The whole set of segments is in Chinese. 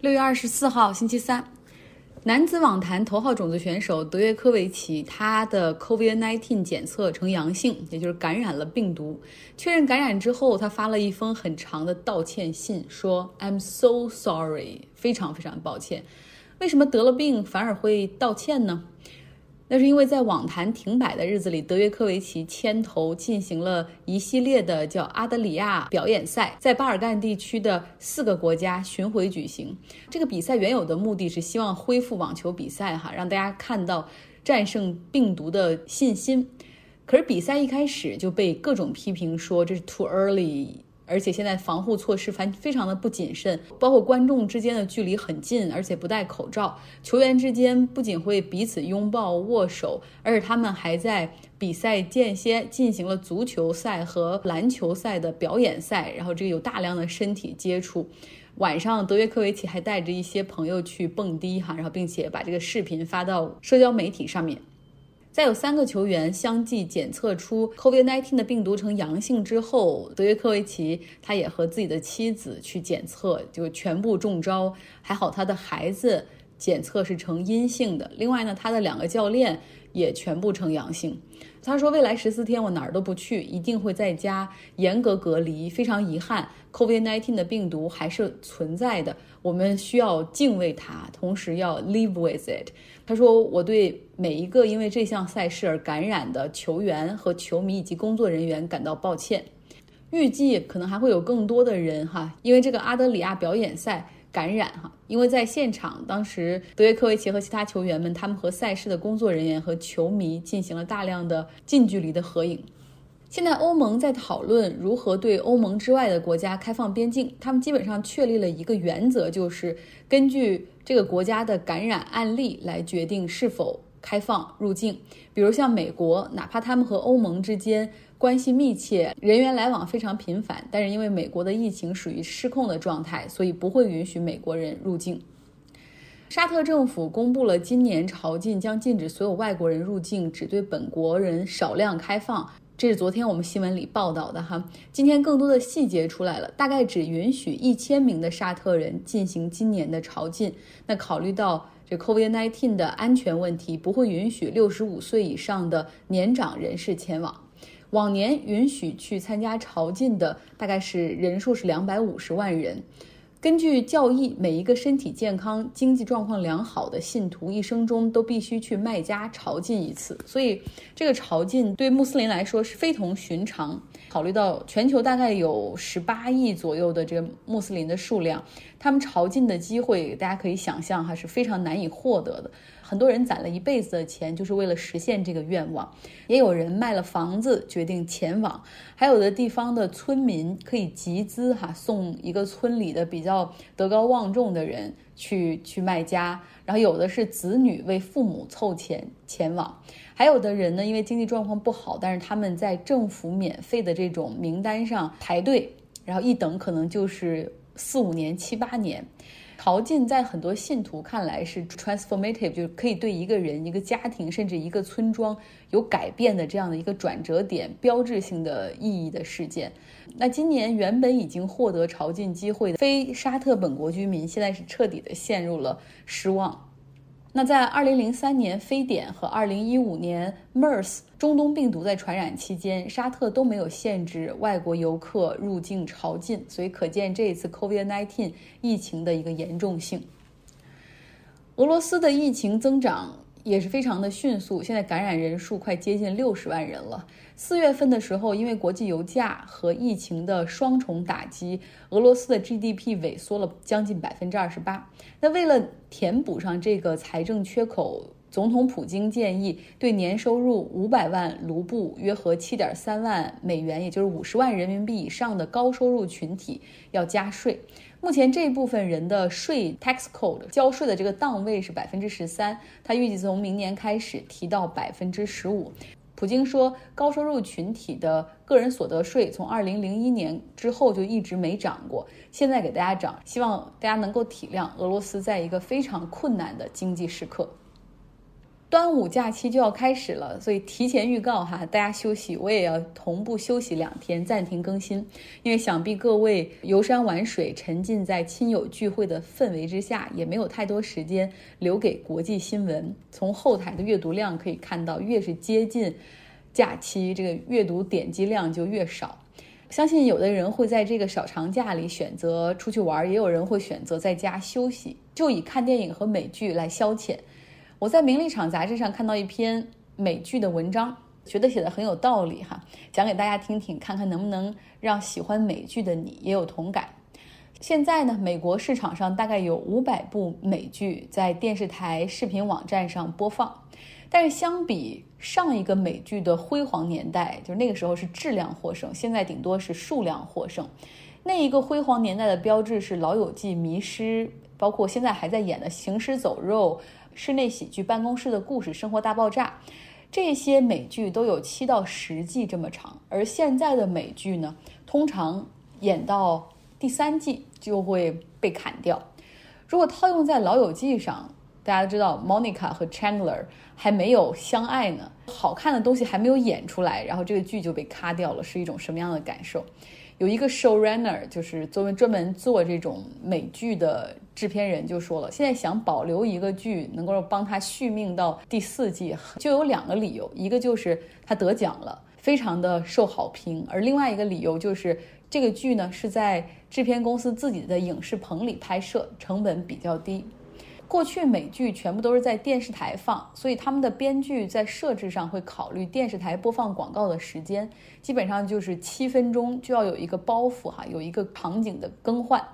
六月二十四号，星期三，男子网坛头号种子选手德约科维奇，他的 COVID-19 检测呈阳性，也就是感染了病毒。确认感染之后，他发了一封很长的道歉信，说 "I'm so sorry"，非常非常抱歉。为什么得了病反而会道歉呢？那是因为在网坛停摆的日子里，德约科维奇牵头进行了一系列的叫阿德里亚表演赛，在巴尔干地区的四个国家巡回举行。这个比赛原有的目的是希望恢复网球比赛，哈，让大家看到战胜病毒的信心。可是比赛一开始就被各种批评说这是 too early。而且现在防护措施反非常的不谨慎，包括观众之间的距离很近，而且不戴口罩。球员之间不仅会彼此拥抱握手，而且他们还在比赛间歇进行了足球赛和篮球赛的表演赛，然后这个有大量的身体接触。晚上，德约科维奇还带着一些朋友去蹦迪哈，然后并且把这个视频发到社交媒体上面。在有三个球员相继检测出 COVID-19 的病毒呈阳性之后，德约科维奇他也和自己的妻子去检测，就全部中招。还好他的孩子检测是呈阴性的。另外呢，他的两个教练也全部呈阳性。他说：“未来十四天我哪儿都不去，一定会在家严格隔离。非常遗憾，COVID-19 的病毒还是存在的，我们需要敬畏它，同时要 live with it。”他说：“我对每一个因为这项赛事而感染的球员和球迷以及工作人员感到抱歉。预计可能还会有更多的人哈，因为这个阿德里亚表演赛。”感染哈，因为在现场，当时德约科维奇和其他球员们，他们和赛事的工作人员和球迷进行了大量的近距离的合影。现在欧盟在讨论如何对欧盟之外的国家开放边境，他们基本上确立了一个原则，就是根据这个国家的感染案例来决定是否开放入境。比如像美国，哪怕他们和欧盟之间。关系密切，人员来往非常频繁，但是因为美国的疫情属于失控的状态，所以不会允许美国人入境。沙特政府公布了今年朝觐将禁止所有外国人入境，只对本国人少量开放。这是昨天我们新闻里报道的哈。今天更多的细节出来了，大概只允许一千名的沙特人进行今年的朝觐。那考虑到这 COVID-19 的安全问题，不会允许六十五岁以上的年长人士前往。往年允许去参加朝觐的大概是人数是两百五十万人。根据教义，每一个身体健康、经济状况良好的信徒一生中都必须去麦加朝觐一次，所以这个朝觐对穆斯林来说是非同寻常。考虑到全球大概有十八亿左右的这个穆斯林的数量，他们朝觐的机会，大家可以想象哈是非常难以获得的。很多人攒了一辈子的钱，就是为了实现这个愿望。也有人卖了房子决定前往，还有的地方的村民可以集资哈，送一个村里的比较德高望重的人去去卖家。然后有的是子女为父母凑钱前往，还有的人呢，因为经济状况不好，但是他们在政府免费的这种名单上排队，然后一等可能就是四五年、七八年。朝觐在很多信徒看来是 transformative，就是可以对一个人、一个家庭，甚至一个村庄有改变的这样的一个转折点、标志性的意义的事件。那今年原本已经获得朝觐机会的非沙特本国居民，现在是彻底的陷入了失望。那在二零零三年非典和二零一五年 MERS 中东病毒在传染期间，沙特都没有限制外国游客入境朝觐，所以可见这一次 COVID-19 疫情的一个严重性。俄罗斯的疫情增长。也是非常的迅速，现在感染人数快接近六十万人了。四月份的时候，因为国际油价和疫情的双重打击，俄罗斯的 GDP 萎缩了将近百分之二十八。那为了填补上这个财政缺口，总统普京建议对年收入五百万卢布（约合七点三万美元，也就是五十万人民币）以上的高收入群体要加税。目前这一部分人的税 tax code 交税的这个档位是百分之十三，他预计从明年开始提到百分之十五。普京说，高收入群体的个人所得税从二零零一年之后就一直没涨过，现在给大家涨，希望大家能够体谅俄罗斯在一个非常困难的经济时刻。端午假期就要开始了，所以提前预告哈，大家休息，我也要同步休息两天，暂停更新。因为想必各位游山玩水，沉浸在亲友聚会的氛围之下，也没有太多时间留给国际新闻。从后台的阅读量可以看到，越是接近假期，这个阅读点击量就越少。相信有的人会在这个小长假里选择出去玩，也有人会选择在家休息，就以看电影和美剧来消遣。我在《名利场》杂志上看到一篇美剧的文章，觉得写的很有道理哈，讲给大家听听，看看能不能让喜欢美剧的你也有同感。现在呢，美国市场上大概有五百部美剧在电视台视频网站上播放，但是相比上一个美剧的辉煌年代，就是那个时候是质量获胜，现在顶多是数量获胜。那一个辉煌年代的标志是《老友记》《迷失》，包括现在还在演的《行尸走肉》。室内喜剧、办公室的故事、生活大爆炸，这些美剧都有七到十季这么长。而现在的美剧呢，通常演到第三季就会被砍掉。如果套用在《老友记》上，大家知道 Monica 和 Chandler 还没有相爱呢，好看的东西还没有演出来，然后这个剧就被咔掉了，是一种什么样的感受？有一个 showrunner，就是作为专门做这种美剧的制片人，就说了，现在想保留一个剧能够帮他续命到第四季，就有两个理由，一个就是他得奖了，非常的受好评，而另外一个理由就是这个剧呢是在制片公司自己的影视棚里拍摄，成本比较低。过去美剧全部都是在电视台放，所以他们的编剧在设置上会考虑电视台播放广告的时间，基本上就是七分钟就要有一个包袱哈，有一个场景的更换。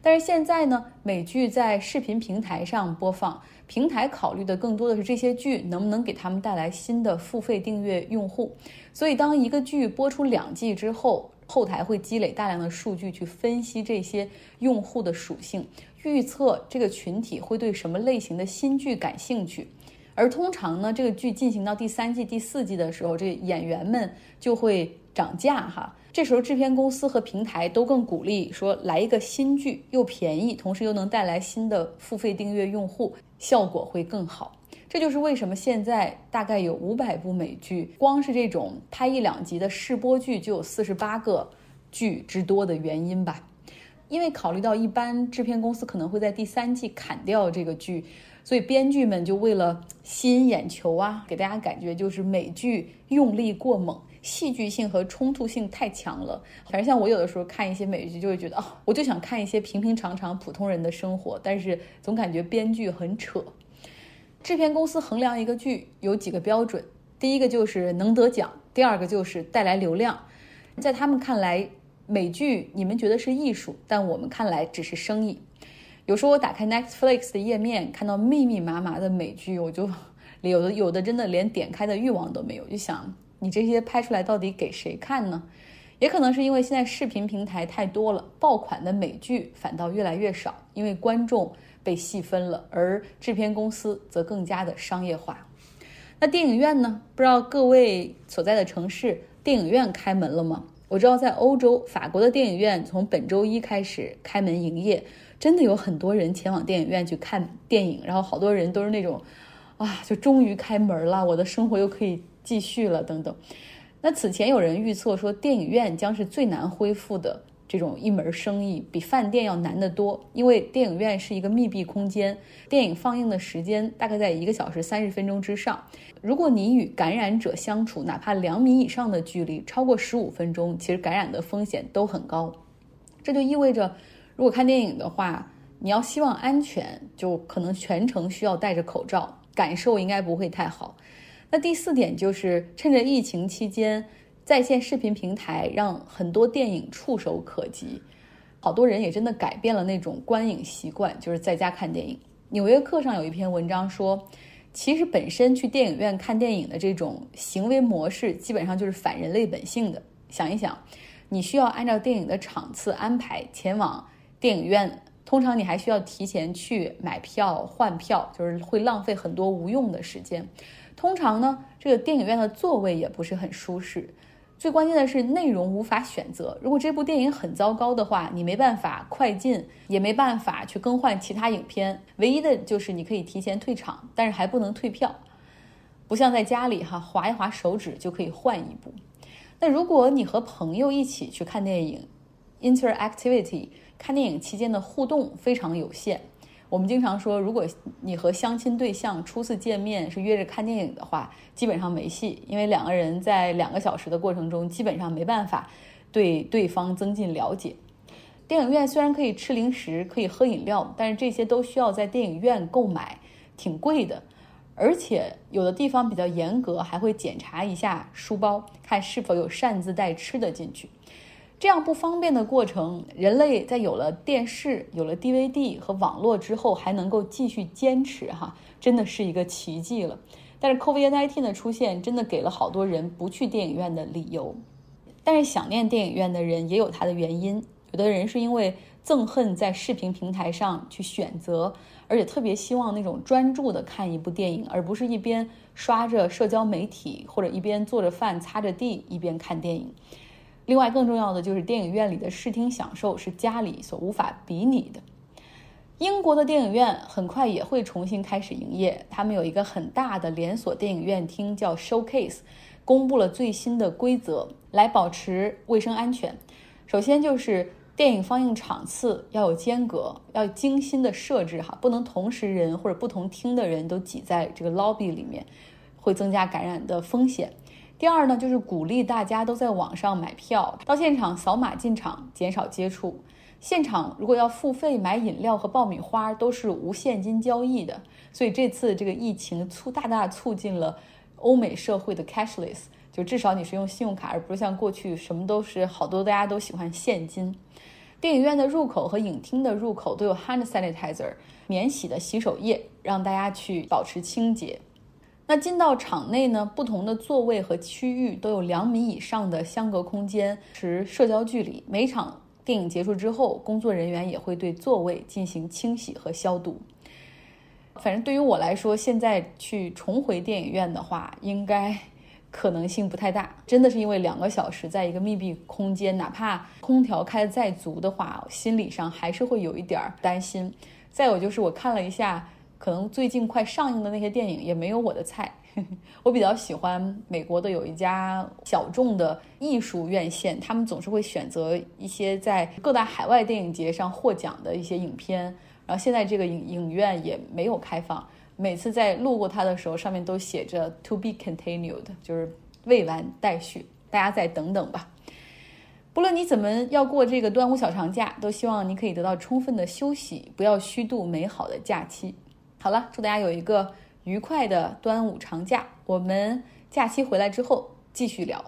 但是现在呢，美剧在视频平台上播放，平台考虑的更多的是这些剧能不能给他们带来新的付费订阅用户。所以当一个剧播出两季之后，后台会积累大量的数据去分析这些用户的属性。预测这个群体会对什么类型的新剧感兴趣，而通常呢，这个剧进行到第三季、第四季的时候，这演员们就会涨价哈。这时候制片公司和平台都更鼓励说，来一个新剧又便宜，同时又能带来新的付费订阅用户，效果会更好。这就是为什么现在大概有五百部美剧，光是这种拍一两集的试播剧就有四十八个剧之多的原因吧。因为考虑到一般制片公司可能会在第三季砍掉这个剧，所以编剧们就为了吸引眼球啊，给大家感觉就是美剧用力过猛，戏剧性和冲突性太强了。反正像我有的时候看一些美剧，就会觉得哦，我就想看一些平平常常普通人的生活，但是总感觉编剧很扯。制片公司衡量一个剧有几个标准，第一个就是能得奖，第二个就是带来流量，在他们看来。美剧你们觉得是艺术，但我们看来只是生意。有时候我打开 Netflix 的页面，看到密密麻麻的美剧，我就 有的有的真的连点开的欲望都没有，就想你这些拍出来到底给谁看呢？也可能是因为现在视频平台太多了，爆款的美剧反倒越来越少，因为观众被细分了，而制片公司则更加的商业化。那电影院呢？不知道各位所在的城市电影院开门了吗？我知道在欧洲，法国的电影院从本周一开始开门营业，真的有很多人前往电影院去看电影，然后好多人都是那种，啊，就终于开门了，我的生活又可以继续了，等等。那此前有人预测说，电影院将是最难恢复的。这种一门生意比饭店要难得多，因为电影院是一个密闭空间，电影放映的时间大概在一个小时三十分钟之上。如果你与感染者相处，哪怕两米以上的距离，超过十五分钟，其实感染的风险都很高。这就意味着，如果看电影的话，你要希望安全，就可能全程需要戴着口罩，感受应该不会太好。那第四点就是趁着疫情期间。在线视频平台让很多电影触手可及，好多人也真的改变了那种观影习惯，就是在家看电影。纽约客上有一篇文章说，其实本身去电影院看电影的这种行为模式，基本上就是反人类本性的。想一想，你需要按照电影的场次安排前往电影院，通常你还需要提前去买票换票，就是会浪费很多无用的时间。通常呢，这个电影院的座位也不是很舒适。最关键的是内容无法选择。如果这部电影很糟糕的话，你没办法快进，也没办法去更换其他影片。唯一的就是你可以提前退场，但是还不能退票。不像在家里哈划一划手指就可以换一部。那如果你和朋友一起去看电影，interactivity，看电影期间的互动非常有限。我们经常说，如果你和相亲对象初次见面是约着看电影的话，基本上没戏，因为两个人在两个小时的过程中基本上没办法对对方增进了解。电影院虽然可以吃零食，可以喝饮料，但是这些都需要在电影院购买，挺贵的。而且有的地方比较严格，还会检查一下书包，看是否有擅自带吃的进去。这样不方便的过程，人类在有了电视、有了 DVD 和网络之后，还能够继续坚持，哈，真的是一个奇迹了。但是 COVID-19 的出现，真的给了好多人不去电影院的理由。但是想念电影院的人也有他的原因，有的人是因为憎恨在视频平台上去选择，而且特别希望那种专注的看一部电影，而不是一边刷着社交媒体或者一边做着饭擦着地一边看电影。另外，更重要的就是电影院里的视听享受是家里所无法比拟的。英国的电影院很快也会重新开始营业，他们有一个很大的连锁电影院厅叫 Showcase，公布了最新的规则来保持卫生安全。首先就是电影放映场次要有间隔，要精心的设置哈，不能同时人或者不同厅的人都挤在这个 lobby 里面，会增加感染的风险。第二呢，就是鼓励大家都在网上买票，到现场扫码进场，减少接触。现场如果要付费买饮料和爆米花，都是无现金交易的。所以这次这个疫情促大大促进了欧美社会的 cashless，就至少你是用信用卡，而不是像过去什么都是好多大家都喜欢现金。电影院的入口和影厅的入口都有 hand sanitizer 免洗的洗手液，让大家去保持清洁。那进到场内呢，不同的座位和区域都有两米以上的相隔空间，持社交距离。每场电影结束之后，工作人员也会对座位进行清洗和消毒。反正对于我来说，现在去重回电影院的话，应该可能性不太大。真的是因为两个小时在一个密闭空间，哪怕空调开的再足的话，心理上还是会有一点担心。再有就是我看了一下。可能最近快上映的那些电影也没有我的菜。我比较喜欢美国的有一家小众的艺术院线，他们总是会选择一些在各大海外电影节上获奖的一些影片。然后现在这个影影院也没有开放，每次在路过它的时候，上面都写着 “to be continued”，就是未完待续，大家再等等吧。不论你怎么要过这个端午小长假，都希望你可以得到充分的休息，不要虚度美好的假期。好了，祝大家有一个愉快的端午长假。我们假期回来之后继续聊。